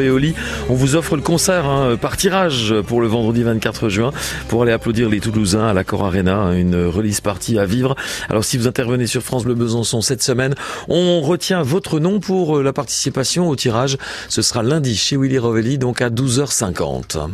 Et Oli. On vous offre le concert hein, par tirage pour le vendredi 24 juin pour aller applaudir les Toulousains à l'Accor Arena, hein, une release partie à vivre. Alors si vous intervenez sur France Bleu Besançon cette semaine, on retient votre nom pour euh, la participation au tirage. Ce sera lundi chez Willy Rovelli, donc à 12h50.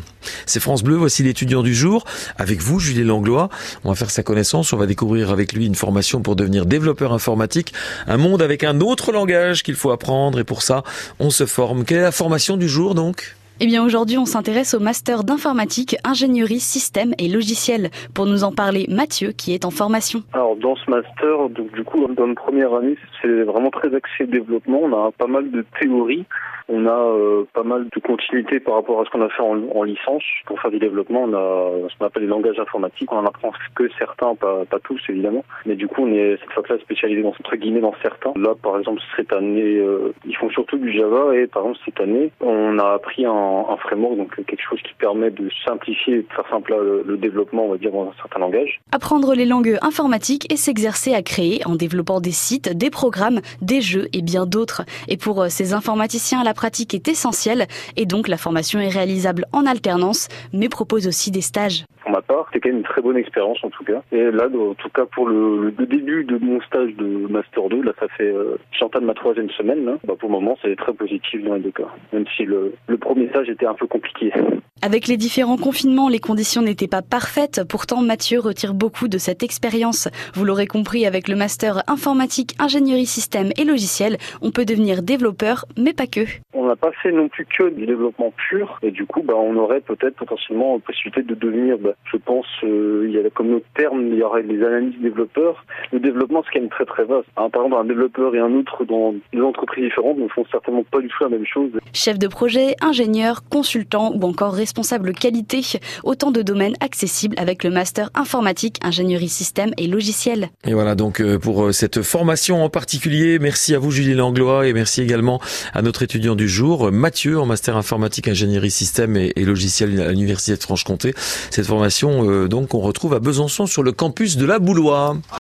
C'est France Bleu, voici l'étudiant du jour. Avec vous, Julie Langlois, on va faire sa connaissance, on va découvrir avec lui une formation pour devenir développeur informatique, un monde avec un autre langage qu'il faut apprendre et pour ça, on se forme. Quelle est la formation du jour donc eh bien aujourd'hui, on s'intéresse au master d'informatique, ingénierie, système et logiciel. Pour nous en parler, Mathieu, qui est en formation. Alors dans ce master, donc, du coup, dans une première année, c'est vraiment très axé développement. On a pas mal de théories on a euh, pas mal de continuité par rapport à ce qu'on a fait en, licence. Pour faire du développement, on a ce qu'on appelle les langages informatiques. On en apprend que certains, pas, tous évidemment. Mais du coup, on est cette fois-là spécialisé dans, entre dans certains. Là, par exemple, cette année, euh, ils font surtout du Java et par exemple cette année, on a appris un, un framework, donc quelque chose qui permet de simplifier, de faire simple le, le développement, on va dire, dans un certain langage. Apprendre les langues informatiques et s'exercer à créer en développant des sites, des programmes, des jeux et bien d'autres. Et pour euh, ces informaticiens la pratique est essentielle et donc la formation est réalisable en alternance mais propose aussi des stages. Pour ma part, c'est quand même une très bonne expérience en tout cas. Et là, en tout cas pour le, début de mon stage de Master 2, là ça fait euh, ma troisième semaine, bah, pour le moment c'est très positif dans les deux cas. Même si le, le premier stage un peu compliqué. Avec les différents confinements, les conditions n'étaient pas parfaites. Pourtant, Mathieu retire beaucoup de cette expérience. Vous l'aurez compris, avec le master informatique, ingénierie système et logiciel, on peut devenir développeur, mais pas que. On n'a pas fait non plus que du développement pur, et du coup, bah, on aurait peut-être potentiellement la possibilité de devenir, bah, je pense, euh, il y a comme autre terme, il y aurait des analystes développeurs. Le développement, c'est quand même très très vaste. Hein, par exemple, un développeur et un autre dans deux entreprises différentes ne font certainement pas du tout la même chose. Chef de projet, ingénieur, consultant ou encore responsable qualité, autant de domaines accessibles avec le master informatique, ingénierie système et logiciel. Et voilà donc euh, pour euh, cette formation en particulier. Merci à vous Julie Langlois et merci également à notre étudiant du jour, Mathieu, en master informatique, ingénierie système et, logiciel à l'université de Franche-Comté. Cette formation euh, donc on retrouve à Besançon sur le campus de la Boulois.